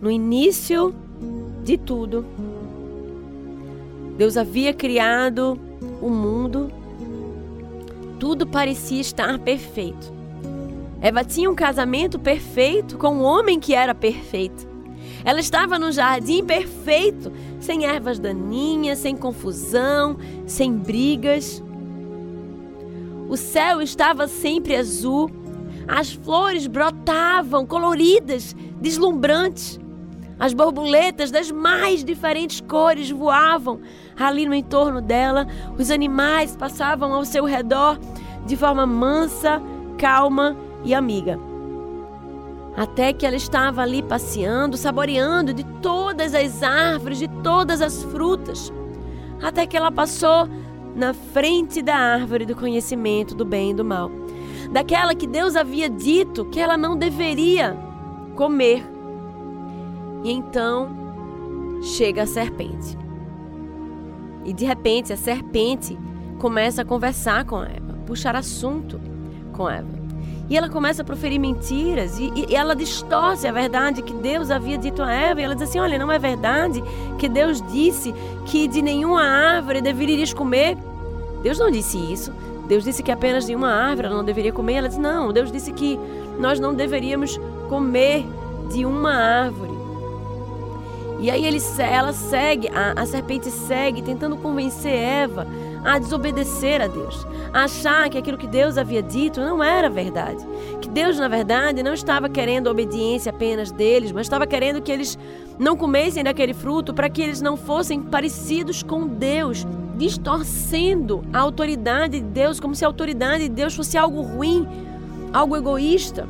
no início de tudo, Deus havia criado o mundo, tudo parecia estar perfeito. Eva tinha um casamento perfeito com um homem que era perfeito. Ela estava no jardim perfeito, sem ervas daninhas, sem confusão, sem brigas. O céu estava sempre azul, as flores brotavam coloridas, deslumbrantes. As borboletas das mais diferentes cores voavam ali no entorno dela. Os animais passavam ao seu redor de forma mansa, calma e amiga. Até que ela estava ali passeando, saboreando de todas as árvores, de todas as frutas. Até que ela passou na frente da árvore do conhecimento do bem e do mal. Daquela que Deus havia dito que ela não deveria comer. E então chega a serpente. E de repente a serpente começa a conversar com Eva, puxar assunto com Eva. E ela começa a proferir mentiras e, e, ela distorce a verdade que Deus havia dito a Eva. E ela diz assim: Olha, não é verdade que Deus disse que de nenhuma árvore deverias comer? Deus não disse isso. Deus disse que apenas de uma árvore ela não deveria comer. Ela diz: Não, Deus disse que nós não deveríamos comer de uma árvore. E aí ele, ela segue, a, a serpente segue, tentando convencer Eva a desobedecer a Deus, a achar que aquilo que Deus havia dito não era verdade. Que Deus, na verdade, não estava querendo a obediência apenas deles, mas estava querendo que eles não comessem daquele fruto para que eles não fossem parecidos com Deus, distorcendo a autoridade de Deus, como se a autoridade de Deus fosse algo ruim, algo egoísta.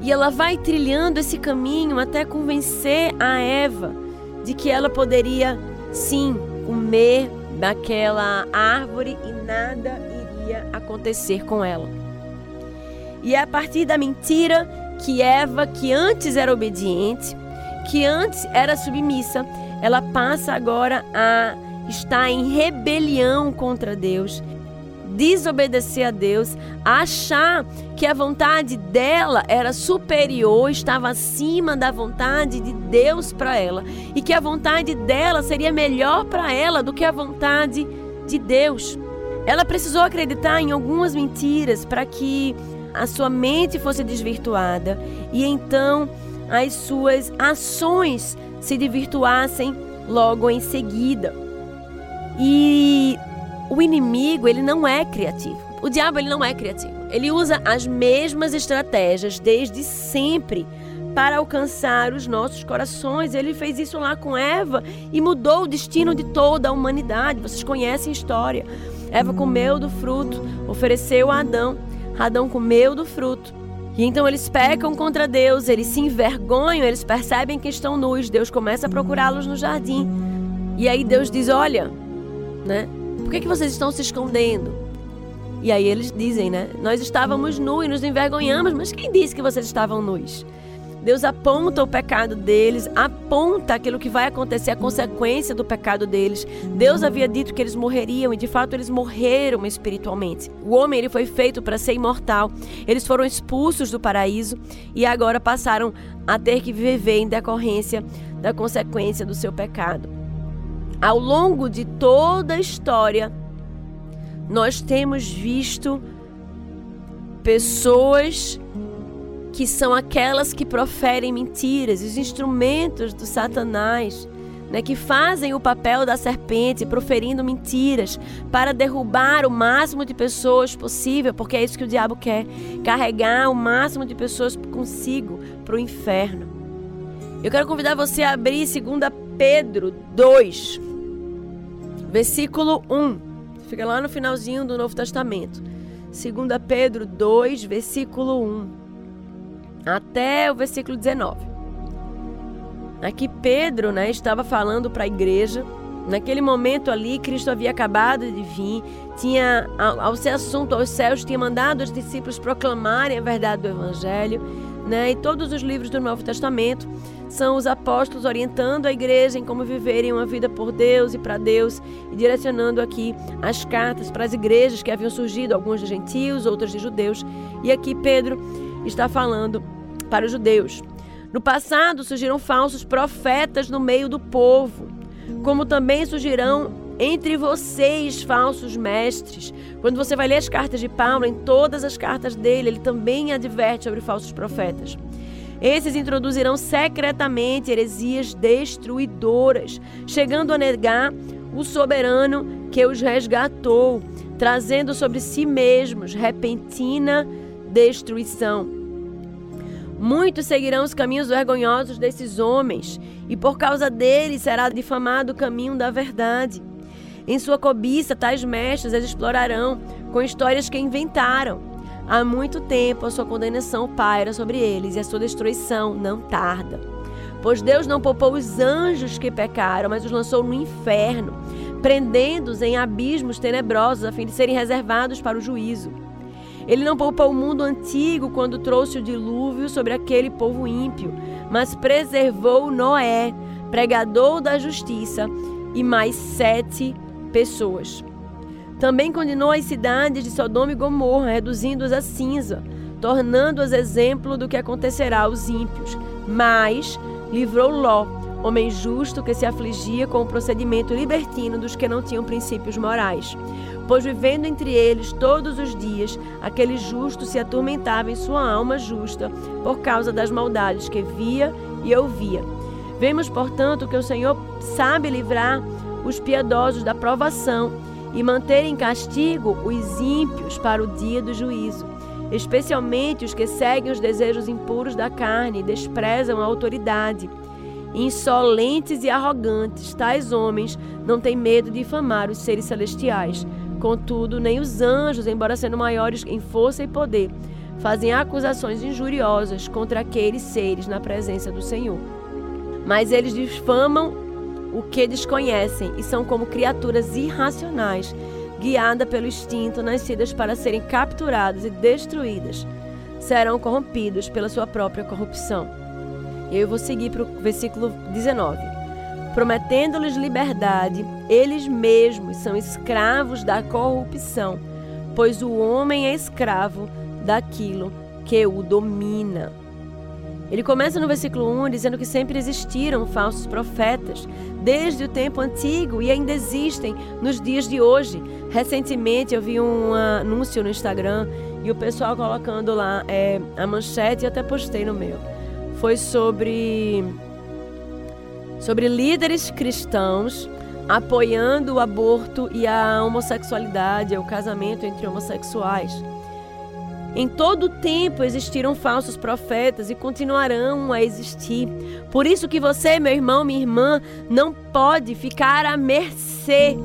E ela vai trilhando esse caminho até convencer a Eva de que ela poderia sim comer daquela árvore e nada iria acontecer com ela. E é a partir da mentira que Eva, que antes era obediente, que antes era submissa, ela passa agora a estar em rebelião contra Deus desobedecer a Deus, achar que a vontade dela era superior, estava acima da vontade de Deus para ela e que a vontade dela seria melhor para ela do que a vontade de Deus. Ela precisou acreditar em algumas mentiras para que a sua mente fosse desvirtuada e então as suas ações se desvirtuassem logo em seguida. E o inimigo, ele não é criativo. O diabo, ele não é criativo. Ele usa as mesmas estratégias desde sempre para alcançar os nossos corações. Ele fez isso lá com Eva e mudou o destino de toda a humanidade. Vocês conhecem a história. Eva comeu do fruto, ofereceu a Adão. Adão comeu do fruto. E então eles pecam contra Deus, eles se envergonham, eles percebem que estão nus. Deus começa a procurá-los no jardim. E aí Deus diz: Olha, né? Por que, que vocês estão se escondendo? E aí eles dizem, né? Nós estávamos nus e nos envergonhamos, mas quem disse que vocês estavam nus? Deus aponta o pecado deles, aponta aquilo que vai acontecer, a consequência do pecado deles. Deus havia dito que eles morreriam e de fato eles morreram espiritualmente. O homem ele foi feito para ser imortal. Eles foram expulsos do paraíso e agora passaram a ter que viver em decorrência da consequência do seu pecado ao longo de toda a história, nós temos visto pessoas que são aquelas que proferem mentiras, os instrumentos do Satanás, né, que fazem o papel da serpente, proferindo mentiras para derrubar o máximo de pessoas possível, porque é isso que o diabo quer, carregar o máximo de pessoas consigo para o inferno. Eu quero convidar você a abrir 2 Pedro 2, versículo 1. Fica lá no finalzinho do Novo Testamento. 2 Pedro 2, versículo 1 até o versículo 19. Aqui Pedro né, estava falando para a igreja. Naquele momento ali, Cristo havia acabado de vir, tinha, ao ser assunto aos céus, tinha mandado os discípulos proclamarem a verdade do Evangelho, né? E todos os livros do Novo Testamento são os apóstolos orientando a igreja em como viverem uma vida por Deus e para Deus e direcionando aqui as cartas para as igrejas que haviam surgido, algumas de gentios, outras de judeus. E aqui Pedro está falando para os judeus. No passado surgiram falsos profetas no meio do povo, como também surgirão entre vocês falsos mestres. Quando você vai ler as cartas de Paulo, em todas as cartas dele, ele também adverte sobre falsos profetas. Esses introduzirão secretamente heresias destruidoras, chegando a negar o soberano que os resgatou, trazendo sobre si mesmos repentina destruição. Muitos seguirão os caminhos vergonhosos desses homens, e por causa deles será difamado o caminho da verdade. Em sua cobiça, tais mestres eles explorarão com histórias que inventaram. Há muito tempo a sua condenação paira sobre eles e a sua destruição não tarda. Pois Deus não poupou os anjos que pecaram, mas os lançou no inferno, prendendo-os em abismos tenebrosos a fim de serem reservados para o juízo. Ele não poupou o mundo antigo quando trouxe o dilúvio sobre aquele povo ímpio, mas preservou Noé, pregador da justiça, e mais sete pessoas. Também condenou as cidades de Sodoma e Gomorra, reduzindo-as a cinza, tornando-as exemplo do que acontecerá aos ímpios. Mas livrou Ló, homem justo que se afligia com o procedimento libertino dos que não tinham princípios morais. Pois vivendo entre eles todos os dias, aquele justo se atormentava em sua alma justa por causa das maldades que via e ouvia. Vemos, portanto, que o Senhor sabe livrar os piedosos da provação e manter em castigo os ímpios para o dia do juízo, especialmente os que seguem os desejos impuros da carne e desprezam a autoridade. Insolentes e arrogantes, tais homens não têm medo de difamar os seres celestiais. Contudo, nem os anjos, embora sendo maiores em força e poder, fazem acusações injuriosas contra aqueles seres na presença do Senhor. Mas eles difamam o que desconhecem e são como criaturas irracionais, guiadas pelo instinto, nascidas para serem capturadas e destruídas. Serão corrompidos pela sua própria corrupção. E eu vou seguir para o versículo 19. Prometendo-lhes liberdade, eles mesmos são escravos da corrupção, pois o homem é escravo daquilo que o domina. Ele começa no versículo 1 dizendo que sempre existiram falsos profetas, desde o tempo antigo e ainda existem nos dias de hoje. Recentemente eu vi um anúncio no Instagram e o pessoal colocando lá é, a manchete e até postei no meu. Foi sobre, sobre líderes cristãos apoiando o aborto e a homossexualidade, o casamento entre homossexuais. Em todo o tempo existiram falsos profetas e continuarão a existir. Por isso que você, meu irmão, minha irmã, não pode ficar à mercê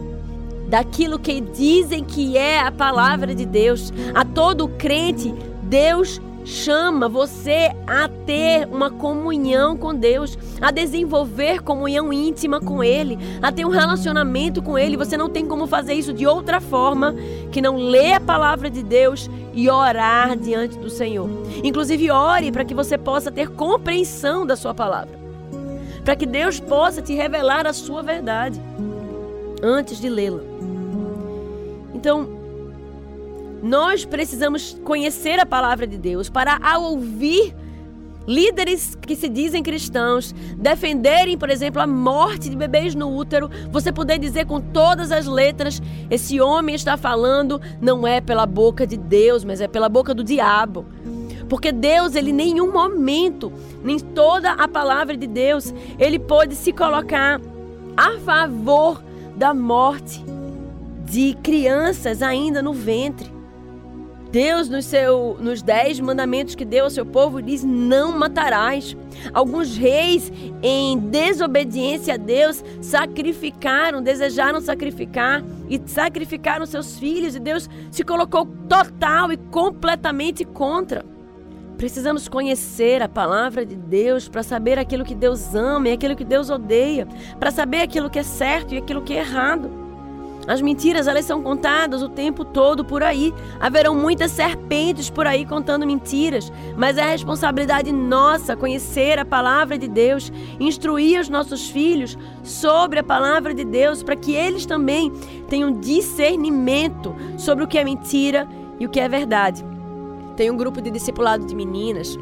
daquilo que dizem que é a palavra de Deus. A todo crente, Deus chama você a ter uma comunhão com Deus, a desenvolver comunhão íntima com Ele, a ter um relacionamento com Ele. Você não tem como fazer isso de outra forma que não ler a palavra de Deus e orar diante do Senhor. Inclusive, ore para que você possa ter compreensão da Sua palavra, para que Deus possa te revelar a Sua verdade antes de lê-la. Então, nós precisamos conhecer a palavra de Deus para, ao ouvir líderes que se dizem cristãos defenderem, por exemplo, a morte de bebês no útero, você poder dizer com todas as letras: esse homem está falando não é pela boca de Deus, mas é pela boca do diabo. Porque Deus, ele em nenhum momento, nem toda a palavra de Deus, ele pode se colocar a favor da morte de crianças ainda no ventre. Deus, nos, seu, nos dez mandamentos que deu ao seu povo, diz: não matarás. Alguns reis, em desobediência a Deus, sacrificaram, desejaram sacrificar e sacrificaram seus filhos, e Deus se colocou total e completamente contra. Precisamos conhecer a palavra de Deus para saber aquilo que Deus ama e aquilo que Deus odeia, para saber aquilo que é certo e aquilo que é errado. As mentiras, elas são contadas o tempo todo por aí. Haverão muitas serpentes por aí contando mentiras, mas é responsabilidade nossa conhecer a palavra de Deus, instruir os nossos filhos sobre a palavra de Deus, para que eles também tenham discernimento sobre o que é mentira e o que é verdade. Tem um grupo de discipulado de meninas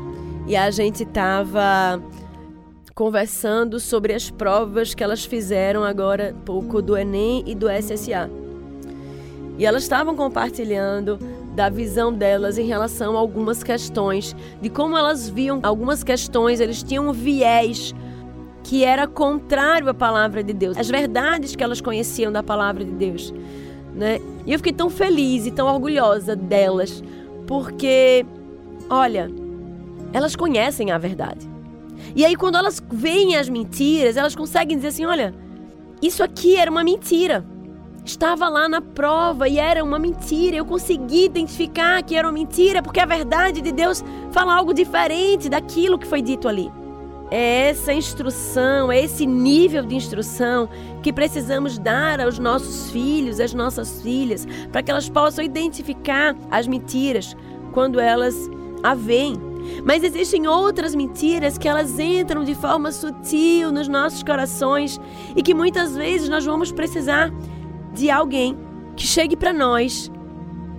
e a gente estava conversando sobre as provas que elas fizeram agora pouco do Enem e do SSA. E elas estavam compartilhando da visão delas em relação a algumas questões, de como elas viam algumas questões, eles tinham um viés que era contrário à palavra de Deus, as verdades que elas conheciam da palavra de Deus, né? E eu fiquei tão feliz e tão orgulhosa delas, porque olha, elas conhecem a verdade. E aí quando elas veem as mentiras, elas conseguem dizer assim, olha, isso aqui era uma mentira estava lá na prova e era uma mentira. Eu consegui identificar que era uma mentira porque a verdade de Deus fala algo diferente daquilo que foi dito ali. É essa instrução, é esse nível de instrução que precisamos dar aos nossos filhos, às nossas filhas, para que elas possam identificar as mentiras quando elas a veem. Mas existem outras mentiras que elas entram de forma sutil nos nossos corações e que muitas vezes nós vamos precisar de alguém que chegue para nós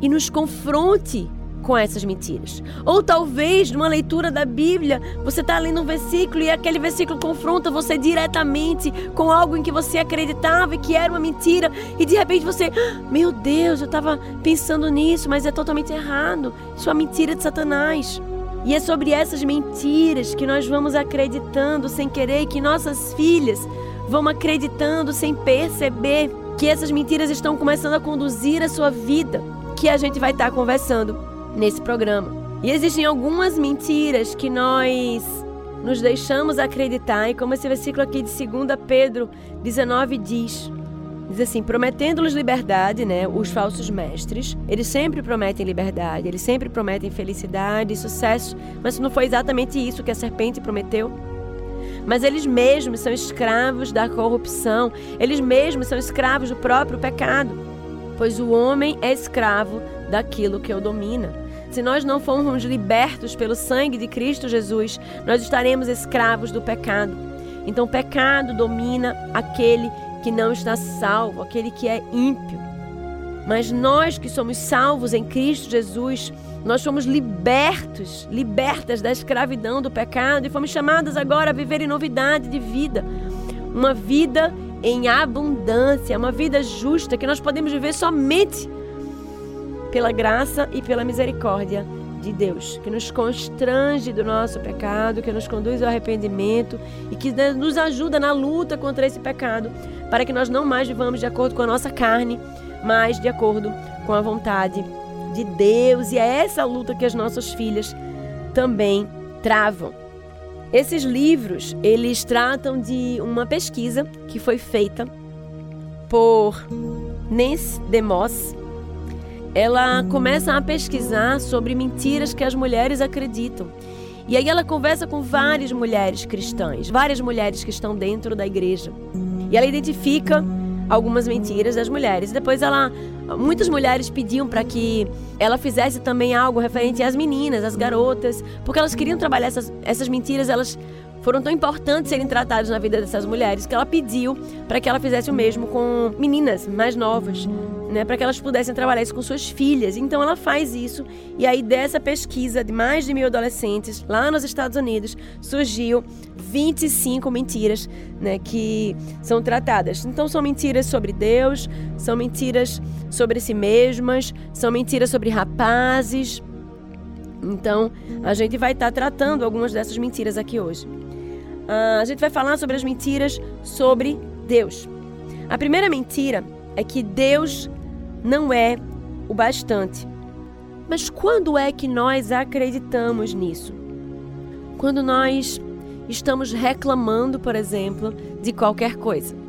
e nos confronte com essas mentiras. Ou talvez numa leitura da Bíblia, você está lendo um versículo e aquele versículo confronta você diretamente com algo em que você acreditava e que era uma mentira, e de repente você, ah, meu Deus, eu estava pensando nisso, mas é totalmente errado. Isso é uma mentira de Satanás. E é sobre essas mentiras que nós vamos acreditando sem querer, que nossas filhas vão acreditando sem perceber que essas mentiras estão começando a conduzir a sua vida, que a gente vai estar conversando nesse programa. E existem algumas mentiras que nós nos deixamos acreditar, e como esse versículo aqui de 2 Pedro 19 diz, diz assim: prometendo-lhes liberdade, né? Os falsos mestres, eles sempre prometem liberdade, eles sempre prometem felicidade sucesso, mas não foi exatamente isso que a serpente prometeu mas eles mesmos são escravos da corrupção, eles mesmos são escravos do próprio pecado, pois o homem é escravo daquilo que o domina. Se nós não formos libertos pelo sangue de Cristo Jesus, nós estaremos escravos do pecado. Então, o pecado domina aquele que não está salvo, aquele que é ímpio. Mas nós que somos salvos em Cristo Jesus, nós fomos libertos, libertas da escravidão do pecado e fomos chamadas agora a viver em novidade de vida. Uma vida em abundância, uma vida justa que nós podemos viver somente pela graça e pela misericórdia de Deus, que nos constrange do nosso pecado, que nos conduz ao arrependimento e que nos ajuda na luta contra esse pecado, para que nós não mais vivamos de acordo com a nossa carne, mas de acordo com a vontade de Deus, e é essa luta que as nossas filhas também travam. Esses livros, eles tratam de uma pesquisa que foi feita por Nancy DeMoss. Ela começa a pesquisar sobre mentiras que as mulheres acreditam. E aí ela conversa com várias mulheres cristãs, várias mulheres que estão dentro da igreja. E ela identifica algumas mentiras das mulheres. Depois ela muitas mulheres pediam para que ela fizesse também algo referente às meninas, às garotas, porque elas queriam trabalhar essas, essas mentiras, elas foram tão importantes serem tratadas na vida dessas mulheres que ela pediu para que ela fizesse o mesmo com meninas mais novas, né, para que elas pudessem trabalhar isso com suas filhas. Então ela faz isso e aí dessa pesquisa de mais de mil adolescentes lá nos Estados Unidos surgiu 25 mentiras, né, que são tratadas. Então são mentiras sobre Deus, são mentiras sobre si mesmas, são mentiras sobre rapazes. Então a gente vai estar tá tratando algumas dessas mentiras aqui hoje. Uh, a gente vai falar sobre as mentiras sobre Deus. A primeira mentira é que Deus não é o bastante. Mas quando é que nós acreditamos nisso? Quando nós estamos reclamando, por exemplo, de qualquer coisa.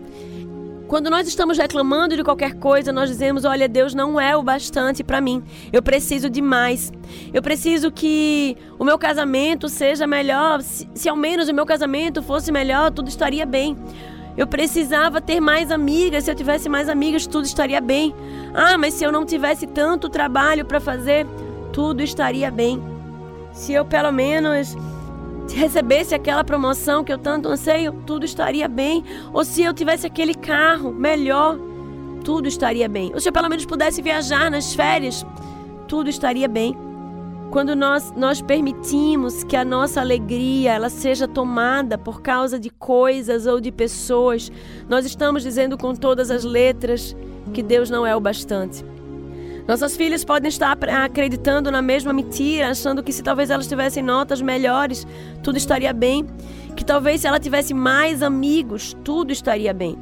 Quando nós estamos reclamando de qualquer coisa, nós dizemos: Olha, Deus não é o bastante para mim. Eu preciso de mais. Eu preciso que o meu casamento seja melhor. Se, se ao menos o meu casamento fosse melhor, tudo estaria bem. Eu precisava ter mais amigas. Se eu tivesse mais amigas, tudo estaria bem. Ah, mas se eu não tivesse tanto trabalho para fazer, tudo estaria bem. Se eu pelo menos se recebesse aquela promoção que eu tanto anseio, tudo estaria bem. Ou se eu tivesse aquele carro melhor, tudo estaria bem. Ou se eu pelo menos pudesse viajar nas férias, tudo estaria bem. Quando nós, nós permitimos que a nossa alegria ela seja tomada por causa de coisas ou de pessoas, nós estamos dizendo com todas as letras que Deus não é o bastante. Nossas filhas podem estar acreditando na mesma mentira, achando que se talvez elas tivessem notas melhores, tudo estaria bem. Que talvez se ela tivesse mais amigos, tudo estaria bem.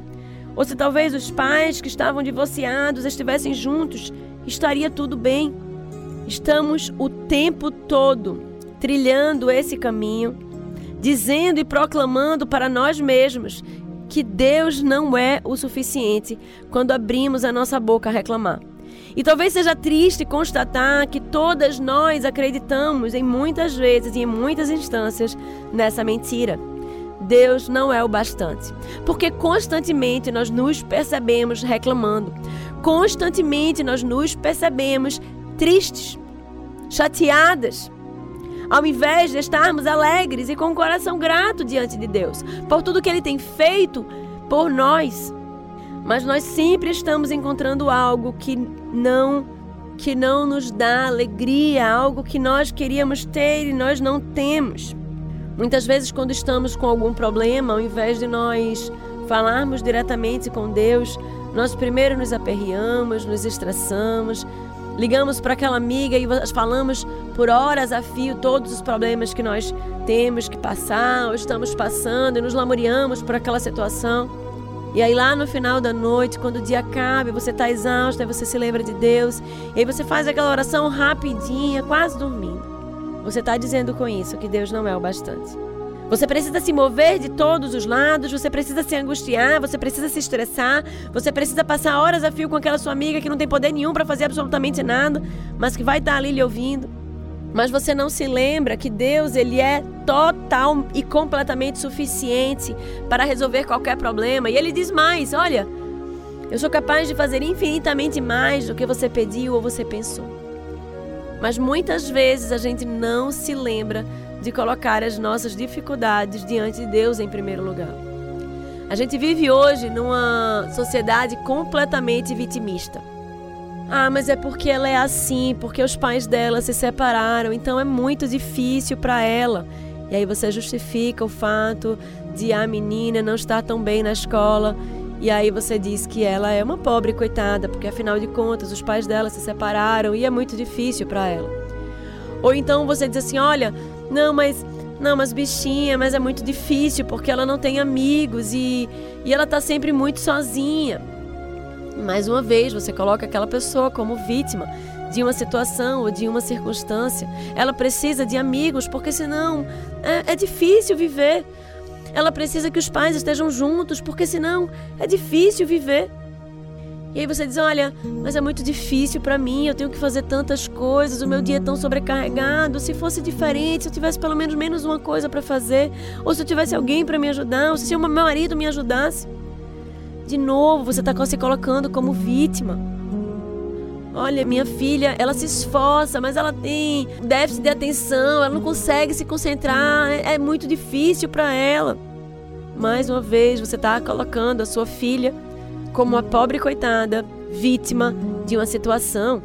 Ou se talvez os pais que estavam divorciados estivessem juntos, estaria tudo bem. Estamos o tempo todo trilhando esse caminho, dizendo e proclamando para nós mesmos que Deus não é o suficiente quando abrimos a nossa boca a reclamar. E talvez seja triste constatar que todas nós acreditamos em muitas vezes e em muitas instâncias nessa mentira. Deus não é o bastante, porque constantemente nós nos percebemos reclamando, constantemente nós nos percebemos tristes, chateadas, ao invés de estarmos alegres e com o coração grato diante de Deus por tudo que Ele tem feito por nós. Mas nós sempre estamos encontrando algo que não que não nos dá alegria, algo que nós queríamos ter e nós não temos. Muitas vezes quando estamos com algum problema, ao invés de nós falarmos diretamente com Deus, nós primeiro nos aperreamos, nos estressamos, ligamos para aquela amiga e falamos por horas a fio todos os problemas que nós temos que passar ou estamos passando e nos lamuriamos por aquela situação. E aí lá no final da noite, quando o dia acaba você está exausto, aí você se lembra de Deus, e aí você faz aquela oração rapidinha, quase dormindo. Você está dizendo com isso que Deus não é o bastante. Você precisa se mover de todos os lados, você precisa se angustiar, você precisa se estressar, você precisa passar horas a fio com aquela sua amiga que não tem poder nenhum para fazer absolutamente nada, mas que vai estar tá ali lhe ouvindo. Mas você não se lembra que Deus, ele é total e completamente suficiente para resolver qualquer problema. E ele diz mais, olha, eu sou capaz de fazer infinitamente mais do que você pediu ou você pensou. Mas muitas vezes a gente não se lembra de colocar as nossas dificuldades diante de Deus em primeiro lugar. A gente vive hoje numa sociedade completamente vitimista. Ah, mas é porque ela é assim, porque os pais dela se separaram, então é muito difícil para ela. E aí você justifica o fato de a menina não estar tão bem na escola. E aí você diz que ela é uma pobre coitada, porque afinal de contas os pais dela se separaram e é muito difícil para ela. Ou então você diz assim: olha, não, mas. Não, mas bichinha, mas é muito difícil porque ela não tem amigos e, e ela tá sempre muito sozinha. Mais uma vez, você coloca aquela pessoa como vítima de uma situação ou de uma circunstância. Ela precisa de amigos, porque senão é, é difícil viver. Ela precisa que os pais estejam juntos, porque senão é difícil viver. E aí você diz: Olha, mas é muito difícil para mim, eu tenho que fazer tantas coisas, o meu dia é tão sobrecarregado. Se fosse diferente, se eu tivesse pelo menos menos uma coisa para fazer, ou se eu tivesse alguém para me ajudar, ou se o meu marido me ajudasse. De novo, você está se colocando como vítima. Olha, minha filha, ela se esforça, mas ela tem déficit de atenção, ela não consegue se concentrar, é, é muito difícil para ela. Mais uma vez, você está colocando a sua filha como a pobre coitada, vítima de uma situação.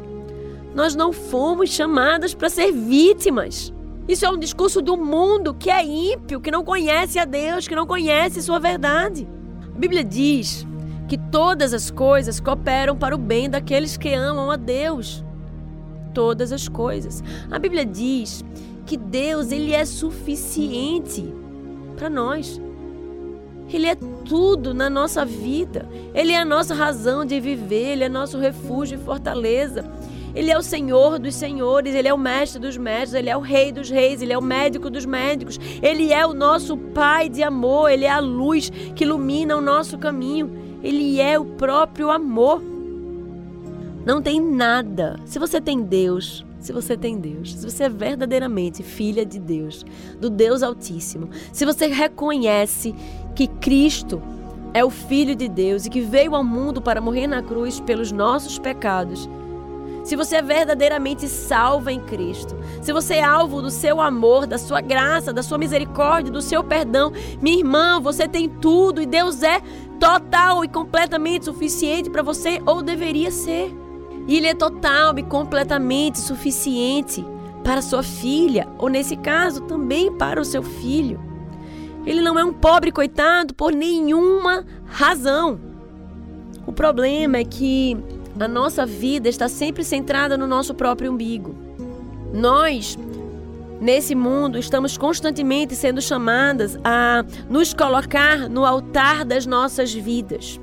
Nós não fomos chamadas para ser vítimas. Isso é um discurso do mundo que é ímpio, que não conhece a Deus, que não conhece sua verdade. A Bíblia diz que todas as coisas cooperam para o bem daqueles que amam a Deus. Todas as coisas. A Bíblia diz que Deus ele é suficiente para nós. Ele é tudo na nossa vida. Ele é a nossa razão de viver, ele é nosso refúgio e fortaleza. Ele é o Senhor dos senhores, ele é o mestre dos mestres, ele é o rei dos reis, ele é o médico dos médicos. Ele é o nosso pai de amor, ele é a luz que ilumina o nosso caminho. Ele é o próprio amor. Não tem nada. Se você tem Deus, se você tem Deus, se você é verdadeiramente filha de Deus, do Deus Altíssimo, se você reconhece que Cristo é o Filho de Deus e que veio ao mundo para morrer na cruz pelos nossos pecados, se você é verdadeiramente salva em Cristo, se você é alvo do seu amor, da sua graça, da sua misericórdia, do seu perdão, minha irmã, você tem tudo e Deus é total e completamente suficiente para você, ou deveria ser. E Ele é total e completamente suficiente para sua filha, ou nesse caso, também para o seu filho. Ele não é um pobre coitado por nenhuma razão. O problema é que a nossa vida está sempre centrada no nosso próprio umbigo. Nós, nesse mundo, estamos constantemente sendo chamadas a nos colocar no altar das nossas vidas.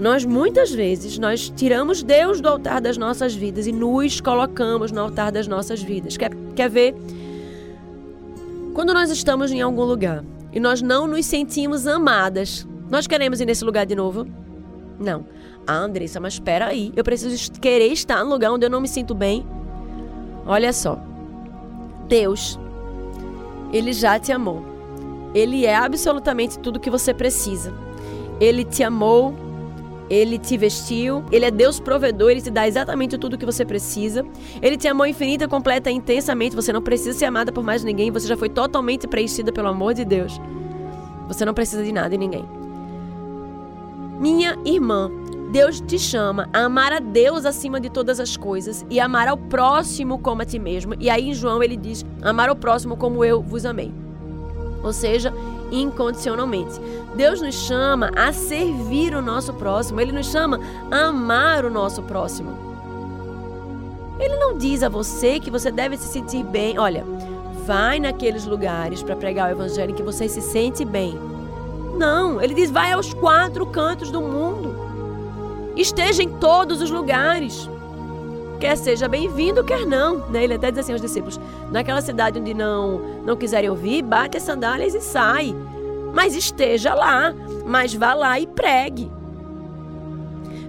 Nós muitas vezes nós tiramos Deus do altar das nossas vidas e nos colocamos no altar das nossas vidas. Quer, quer ver? Quando nós estamos em algum lugar e nós não nos sentimos amadas, nós queremos ir nesse lugar de novo? Não. Ah, Andressa, mas espera aí. Eu preciso querer estar no lugar onde eu não me sinto bem. Olha só. Deus, Ele já te amou. Ele é absolutamente tudo que você precisa. Ele te amou ele te vestiu, ele é Deus provedor, ele te dá exatamente tudo o que você precisa. Ele te amou infinita, completa intensamente. Você não precisa ser amada por mais ninguém, você já foi totalmente preenchida pelo amor de Deus. Você não precisa de nada e ninguém. Minha irmã, Deus te chama a amar a Deus acima de todas as coisas e amar ao próximo como a ti mesmo. E aí em João ele diz: amar ao próximo como eu vos amei. Ou seja, incondicionalmente. Deus nos chama a servir o nosso próximo, ele nos chama a amar o nosso próximo. Ele não diz a você que você deve se sentir bem. Olha, vai naqueles lugares para pregar o evangelho em que você se sente bem. Não, ele diz: vai aos quatro cantos do mundo. Esteja em todos os lugares. Quer seja bem-vindo, quer não. Né? Ele até diz assim aos discípulos: naquela cidade onde não, não quiserem ouvir, bate as sandálias e sai. Mas esteja lá, mas vá lá e pregue.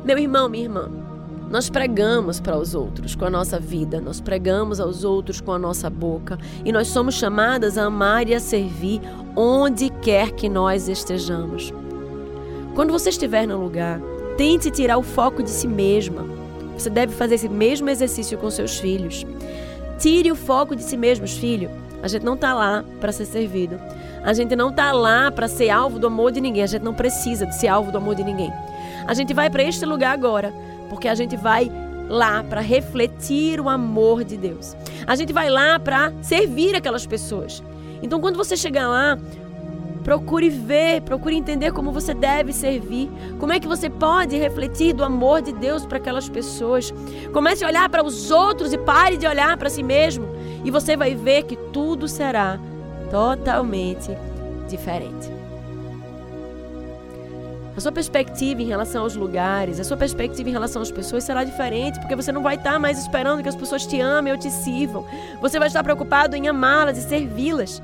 Meu irmão, minha irmã, nós pregamos para os outros com a nossa vida, nós pregamos aos outros com a nossa boca e nós somos chamadas a amar e a servir onde quer que nós estejamos. Quando você estiver no lugar, tente tirar o foco de si mesma você deve fazer esse mesmo exercício com seus filhos. Tire o foco de si mesmos, filho. A gente não está lá para ser servido. A gente não está lá para ser alvo do amor de ninguém. A gente não precisa de ser alvo do amor de ninguém. A gente vai para este lugar agora porque a gente vai lá para refletir o amor de Deus. A gente vai lá para servir aquelas pessoas. Então, quando você chegar lá, Procure ver, procure entender como você deve servir. Como é que você pode refletir do amor de Deus para aquelas pessoas. Comece a olhar para os outros e pare de olhar para si mesmo. E você vai ver que tudo será totalmente diferente. A sua perspectiva em relação aos lugares, a sua perspectiva em relação às pessoas será diferente, porque você não vai estar mais esperando que as pessoas te amem ou te sirvam. Você vai estar preocupado em amá-las e servi-las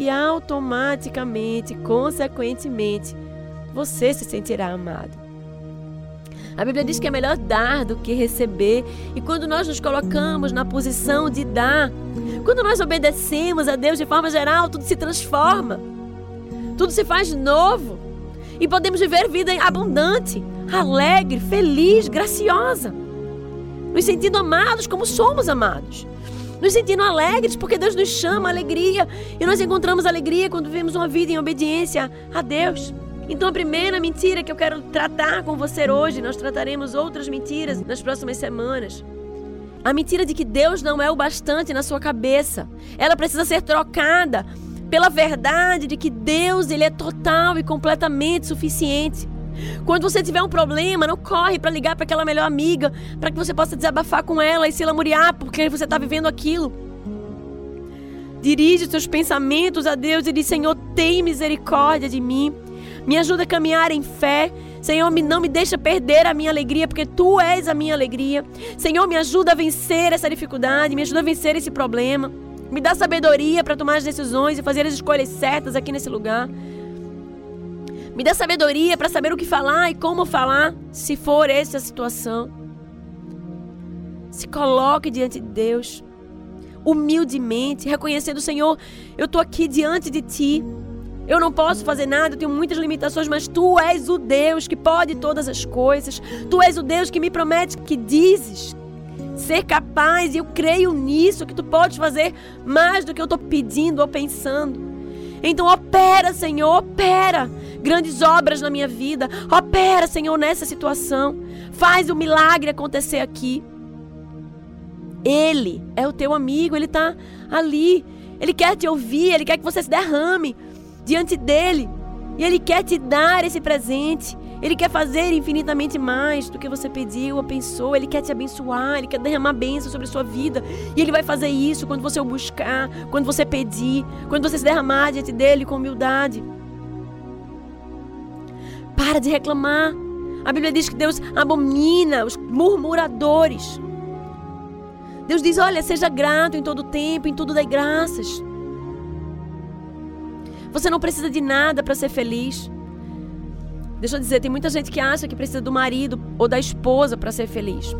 e automaticamente, consequentemente, você se sentirá amado. A Bíblia diz que é melhor dar do que receber, e quando nós nos colocamos na posição de dar, quando nós obedecemos a Deus de forma geral, tudo se transforma, tudo se faz novo, e podemos viver vida abundante, alegre, feliz, graciosa, nos sentindo amados como somos amados nos sentindo alegres, porque Deus nos chama à alegria. E nós encontramos alegria quando vivemos uma vida em obediência a Deus. Então, a primeira mentira que eu quero tratar com você hoje, nós trataremos outras mentiras nas próximas semanas. A mentira de que Deus não é o bastante na sua cabeça. Ela precisa ser trocada pela verdade de que Deus ele é total e completamente suficiente. Quando você tiver um problema, não corre para ligar para aquela melhor amiga, para que você possa desabafar com ela e se lamuriar porque você está vivendo aquilo. Dirige seus pensamentos a Deus e diz: Senhor, tem misericórdia de mim. Me ajuda a caminhar em fé. Senhor, não me deixa perder a minha alegria, porque Tu és a minha alegria. Senhor, me ajuda a vencer essa dificuldade, me ajuda a vencer esse problema. Me dá sabedoria para tomar as decisões e fazer as escolhas certas aqui nesse lugar. Me dá sabedoria para saber o que falar e como falar, se for essa a situação. Se coloque diante de Deus, humildemente, reconhecendo, Senhor, eu estou aqui diante de Ti. Eu não posso fazer nada, eu tenho muitas limitações, mas Tu és o Deus que pode todas as coisas. Tu és o Deus que me promete, que dizes ser capaz, e eu creio nisso, que Tu podes fazer mais do que eu estou pedindo ou pensando. Então opera, Senhor, opera grandes obras na minha vida. Opera, Senhor, nessa situação. Faz o milagre acontecer aqui. Ele é o teu amigo, ele está ali. Ele quer te ouvir, ele quer que você se derrame diante dele. E ele quer te dar esse presente. Ele quer fazer infinitamente mais do que você pediu ou pensou. Ele quer te abençoar, ele quer derramar bênção sobre a sua vida. E ele vai fazer isso quando você o buscar, quando você pedir, quando você se derramar diante dele com humildade. Para de reclamar. A Bíblia diz que Deus abomina os murmuradores. Deus diz: olha, seja grato em todo tempo, em tudo dai graças. Você não precisa de nada para ser feliz. Deixa eu dizer, tem muita gente que acha que precisa do marido ou da esposa para ser feliz.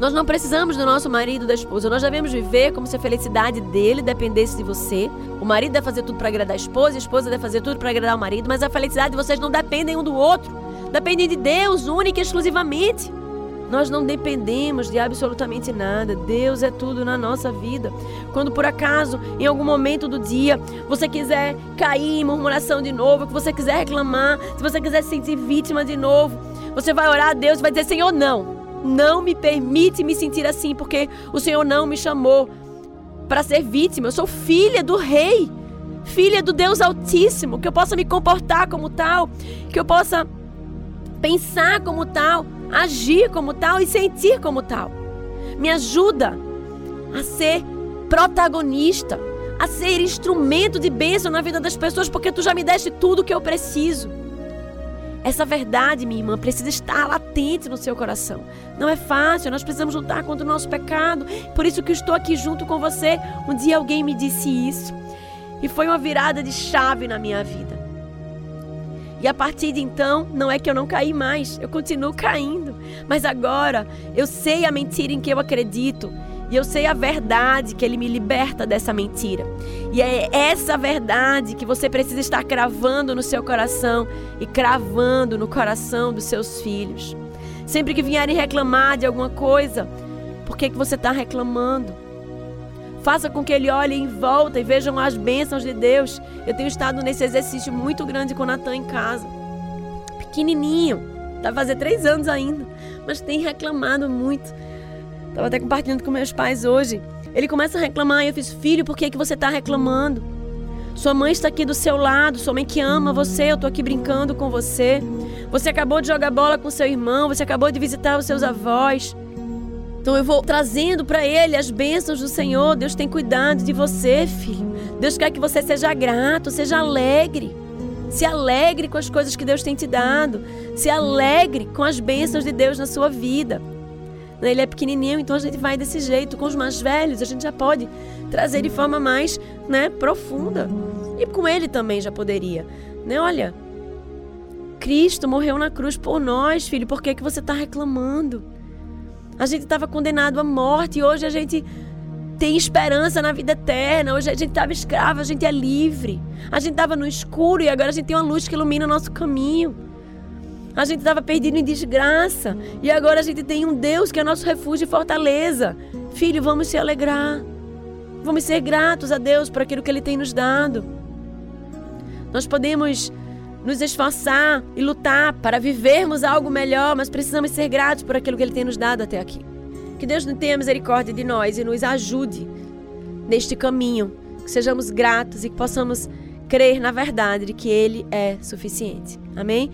Nós não precisamos do nosso marido da esposa. Nós devemos viver como se a felicidade dele dependesse de você. O marido deve fazer tudo para agradar a esposa, a esposa deve fazer tudo para agradar o marido, mas a felicidade de vocês não dependem um do outro. Dependem de Deus, única e exclusivamente. Nós não dependemos de absolutamente nada. Deus é tudo na nossa vida. Quando por acaso, em algum momento do dia, você quiser cair em murmuração de novo, que você quiser reclamar, se você quiser se sentir vítima de novo, você vai orar a Deus e vai dizer: Senhor, não. Não me permite me sentir assim, porque o Senhor não me chamou para ser vítima. Eu sou filha do Rei, filha do Deus Altíssimo, que eu possa me comportar como tal, que eu possa pensar como tal agir como tal e sentir como tal. Me ajuda a ser protagonista, a ser instrumento de bênção na vida das pessoas, porque tu já me deste tudo o que eu preciso. Essa verdade, minha irmã, precisa estar latente no seu coração. Não é fácil, nós precisamos lutar contra o nosso pecado. Por isso que estou aqui junto com você. Um dia alguém me disse isso. E foi uma virada de chave na minha vida. E a partir de então, não é que eu não caí mais, eu continuo caindo. Mas agora eu sei a mentira em que eu acredito. E eu sei a verdade que ele me liberta dessa mentira. E é essa verdade que você precisa estar cravando no seu coração e cravando no coração dos seus filhos. Sempre que vierem reclamar de alguma coisa, por que, que você está reclamando? Faça com que ele olhe em volta e vejam as bênçãos de Deus. Eu tenho estado nesse exercício muito grande com o Natan em casa. Pequenininho. Tá fazer três anos ainda. Mas tem reclamado muito. Estava até compartilhando com meus pais hoje. Ele começa a reclamar e eu fiz, filho, por que, que você está reclamando? Sua mãe está aqui do seu lado, sua mãe que ama você, eu estou aqui brincando com você. Você acabou de jogar bola com seu irmão, você acabou de visitar os seus avós. Então eu vou trazendo para ele as bênçãos do Senhor. Deus tem cuidado de você, filho. Deus quer que você seja grato, seja alegre. Se alegre com as coisas que Deus tem te dado. Se alegre com as bênçãos de Deus na sua vida. Ele é pequenininho, então a gente vai desse jeito. Com os mais velhos, a gente já pode trazer de forma mais né, profunda. E com ele também já poderia. Né? Olha, Cristo morreu na cruz por nós, filho. Por que, que você está reclamando? A gente estava condenado à morte e hoje a gente tem esperança na vida eterna. Hoje a gente estava escravo, a gente é livre. A gente estava no escuro e agora a gente tem uma luz que ilumina o nosso caminho. A gente estava perdido em desgraça e agora a gente tem um Deus que é nosso refúgio e fortaleza. Filho, vamos se alegrar. Vamos ser gratos a Deus por aquilo que Ele tem nos dado. Nós podemos nos esforçar e lutar para vivermos algo melhor, mas precisamos ser gratos por aquilo que Ele tem nos dado até aqui. Que Deus tenha misericórdia de nós e nos ajude neste caminho, que sejamos gratos e que possamos crer na verdade de que Ele é suficiente. Amém?